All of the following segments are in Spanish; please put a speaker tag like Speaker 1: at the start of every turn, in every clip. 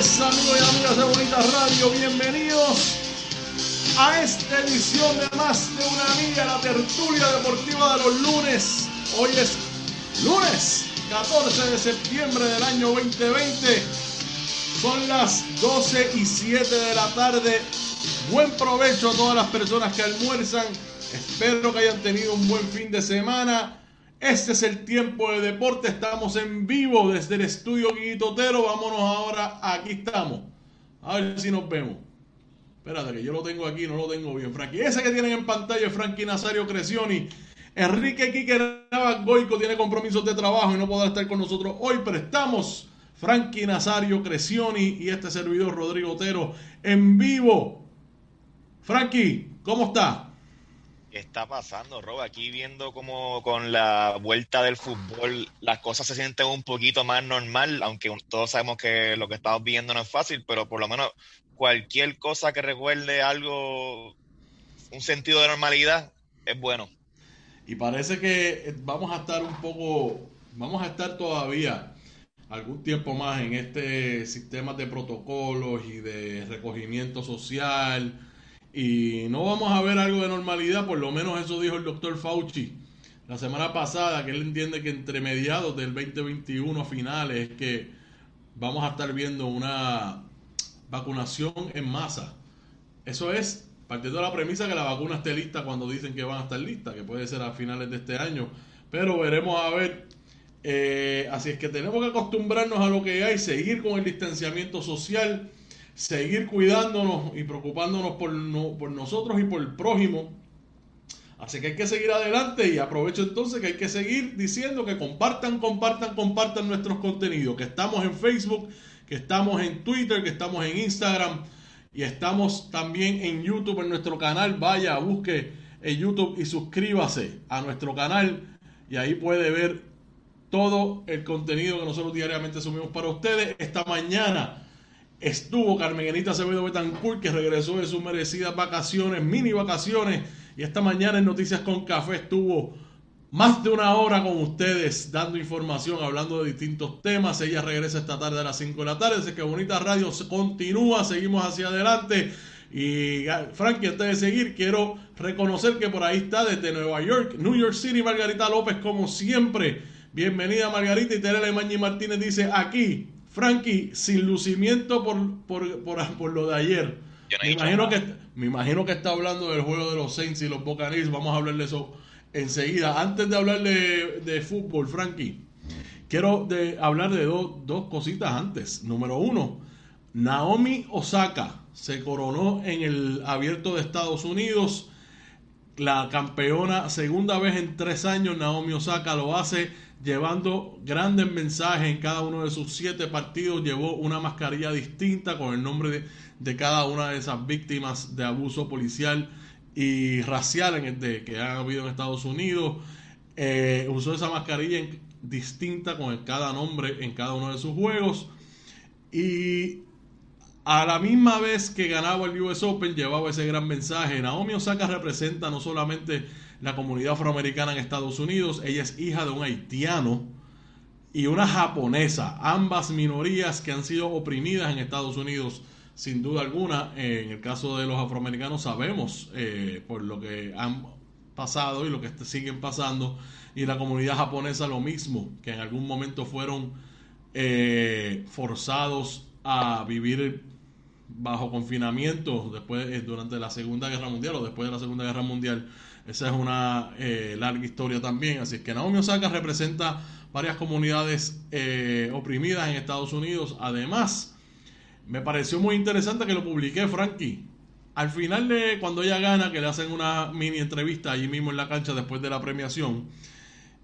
Speaker 1: amigos y amigas de Bonita Radio. Bienvenidos a esta edición de Más de una Milla, la tertulia deportiva de los lunes. Hoy es lunes 14 de septiembre del año 2020. Son las 12 y 7 de la tarde. Buen provecho a todas las personas que almuerzan. Espero que hayan tenido un buen fin de semana. Este es el tiempo de deporte. Estamos en vivo desde el estudio Guitotero. Vámonos ahora. Aquí estamos. A ver si nos vemos. Espérate, que yo lo tengo aquí, no lo tengo bien, Frankie. Ese que tienen en pantalla es Frankie Nazario Crescioni. Enrique Quique Navas Goico tiene compromisos de trabajo y no podrá estar con nosotros hoy, pero estamos Frankie Nazario Crescioni y este servidor Rodrigo Otero en vivo. Frankie, ¿cómo está?
Speaker 2: ¿Qué está pasando, Rob? Aquí viendo como con la vuelta del fútbol las cosas se sienten un poquito más normal, aunque todos sabemos que lo que estamos viendo no es fácil, pero por lo menos cualquier cosa que recuerde algo, un sentido de normalidad, es bueno.
Speaker 1: Y parece que vamos a estar un poco, vamos a estar todavía algún tiempo más en este sistema de protocolos y de recogimiento social y no vamos a ver algo de normalidad, por lo menos eso dijo el doctor Fauci la semana pasada, que él entiende que entre mediados del 2021 a finales es que vamos a estar viendo una vacunación en masa. Eso es partiendo de la premisa que la vacuna esté lista cuando dicen que van a estar listas, que puede ser a finales de este año, pero veremos a ver. Eh, así es que tenemos que acostumbrarnos a lo que hay, seguir con el distanciamiento social seguir cuidándonos y preocupándonos por, no, por nosotros y por el prójimo. Así que hay que seguir adelante y aprovecho entonces que hay que seguir diciendo que compartan, compartan, compartan nuestros contenidos, que estamos en Facebook, que estamos en Twitter, que estamos en Instagram y estamos también en YouTube en nuestro canal. Vaya, busque en YouTube y suscríbase a nuestro canal y ahí puede ver todo el contenido que nosotros diariamente subimos para ustedes. Esta mañana estuvo Carmen Enita Acevedo Betancourt, que regresó de sus merecidas vacaciones, mini vacaciones, y esta mañana en Noticias con Café estuvo más de una hora con ustedes dando información, hablando de distintos temas. Ella regresa esta tarde a las 5 de la tarde, así que Bonita Radio continúa, seguimos hacia adelante. Y Frankie, antes de seguir, quiero reconocer que por ahí está desde Nueva York, New York City, Margarita López, como siempre. Bienvenida Margarita y Teresa Mañi Martínez dice aquí, Frankie, sin lucimiento por, por, por, por lo de ayer. Me imagino, que, me imagino que está hablando del juego de los Saints y los Buccaneers. Vamos a hablar de eso enseguida. Antes de hablar de, de fútbol, Frankie, quiero de, hablar de do, dos cositas antes. Número uno, Naomi Osaka se coronó en el abierto de Estados Unidos. La campeona, segunda vez en tres años, Naomi Osaka lo hace llevando grandes mensajes en cada uno de sus siete partidos. Llevó una mascarilla distinta con el nombre de, de cada una de esas víctimas de abuso policial y racial de, que han habido en Estados Unidos. Eh, usó esa mascarilla distinta con cada nombre en cada uno de sus juegos. Y a la misma vez que ganaba el US Open, llevaba ese gran mensaje. Naomi Osaka representa no solamente la comunidad afroamericana en Estados Unidos, ella es hija de un haitiano y una japonesa, ambas minorías que han sido oprimidas en Estados Unidos sin duda alguna. En el caso de los afroamericanos sabemos, eh, por lo que han pasado y lo que siguen pasando. Y la comunidad japonesa lo mismo, que en algún momento fueron eh, forzados a vivir bajo confinamiento después eh, durante la Segunda Guerra Mundial o después de la Segunda Guerra Mundial. Esa es una eh, larga historia también. Así que Naomi Osaka representa varias comunidades oprimidas en Estados Unidos. Además, me pareció muy interesante que lo publiqué, Frankie. Al final de cuando ella gana, que le hacen una mini entrevista allí mismo en la cancha después de la premiación,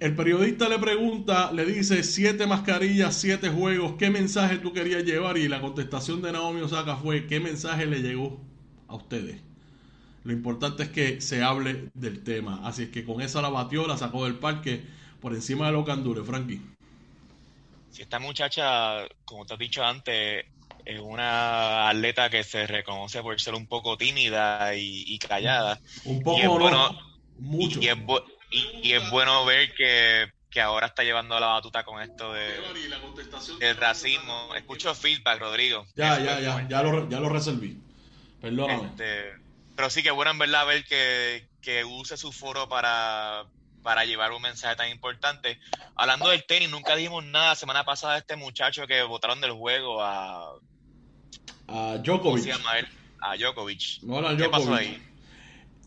Speaker 1: el periodista le pregunta, le dice siete mascarillas, siete juegos, ¿qué mensaje tú querías llevar? Y la contestación de Naomi Osaka fue, ¿qué mensaje le llegó a ustedes? Lo importante es que se hable del tema. Así es que con esa la batió, la sacó del parque por encima de los candures, Frankie.
Speaker 2: Si esta muchacha, como te has dicho antes, es una atleta que se reconoce por ser un poco tímida y, callada.
Speaker 1: Un poco,
Speaker 2: bueno, mucho. Y, y, es bueno ver que, ahora está llevando la batuta con esto de, del racismo. Escucho feedback, Rodrigo.
Speaker 1: Ya, ya, ya, ya lo, ya lo resolví. Perdóname.
Speaker 2: Este, pero sí que bueno en verdad ver que, use su foro para, para llevar un mensaje tan importante. Hablando del tenis, nunca dijimos nada semana pasada de este muchacho que votaron del juego a...
Speaker 1: A Djokovic.
Speaker 2: se llama él? A Djokovic.
Speaker 1: ¿Qué pasó ahí?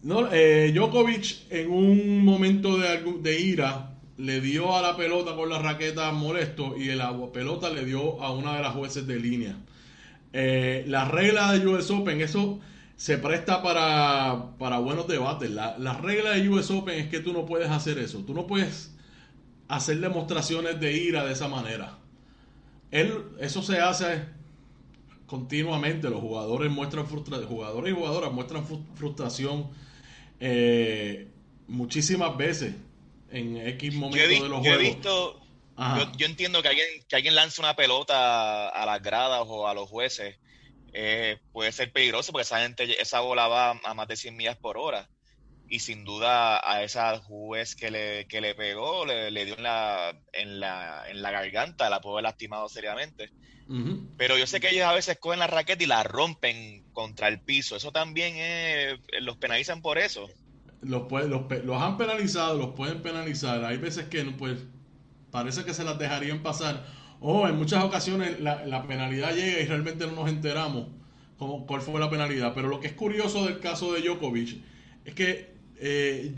Speaker 1: No, eh, Djokovic en un momento de, de, ira le dio a la pelota con la raqueta molesto y la pelota le dio a una de las jueces de línea. Eh, la regla de US Open, eso se presta para, para buenos debates. La, la, regla de US Open es que tú no puedes hacer eso. Tú no puedes hacer demostraciones de ira de esa manera. Él, eso se hace continuamente. Los jugadores muestran frustración, jugadores y jugadoras muestran frustración eh, muchísimas veces en X momento de los
Speaker 2: yo
Speaker 1: He
Speaker 2: visto, yo, entiendo que alguien, que alguien lance una pelota a las gradas o a los jueces. Eh, puede ser peligroso porque esa gente, esa bola va a más de 100 millas por hora. Y sin duda a esa juez que le, que le pegó, le, dio en la, en, la, en la garganta, la pudo haber lastimado seriamente. Pero yo sé que ellos a veces cogen la raqueta y la rompen contra el piso. Eso también es, los penalizan por eso.
Speaker 1: Los, los, los han penalizado, los pueden penalizar. Hay veces que pues parece que se las dejarían pasar. O en muchas ocasiones la, penalidad llega y realmente no nos enteramos cómo, cuál fue la penalidad. Pero lo que es curioso del caso de Djokovic es que eh,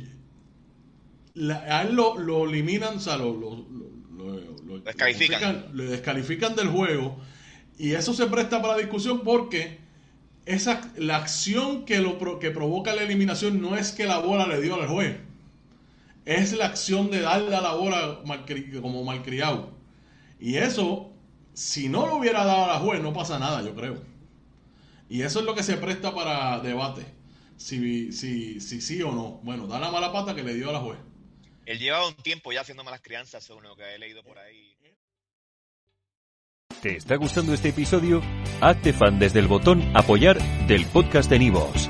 Speaker 1: a él lo, lo eliminan, o sea, lo, lo,
Speaker 2: descalifican.
Speaker 1: le descalifican del juego y eso se presta para discusión porque esa, la acción que, lo, que provoca la eliminación no es que la bola le dio al juez, es la acción de darle a la bola como malcriado. Y eso, si no lo hubiera dado a la juez, no pasa nada, yo creo. Y eso es lo que se presta para debate. Si, si, si sí o no. Bueno, da la mala pata que le dio a la juez.
Speaker 2: Él llevaba un tiempo ya haciendo malas crianzas, según lo que he leído por ahí.
Speaker 3: ¿Te está gustando este episodio? Hazte fan desde el botón Apoyar del podcast de Nivos.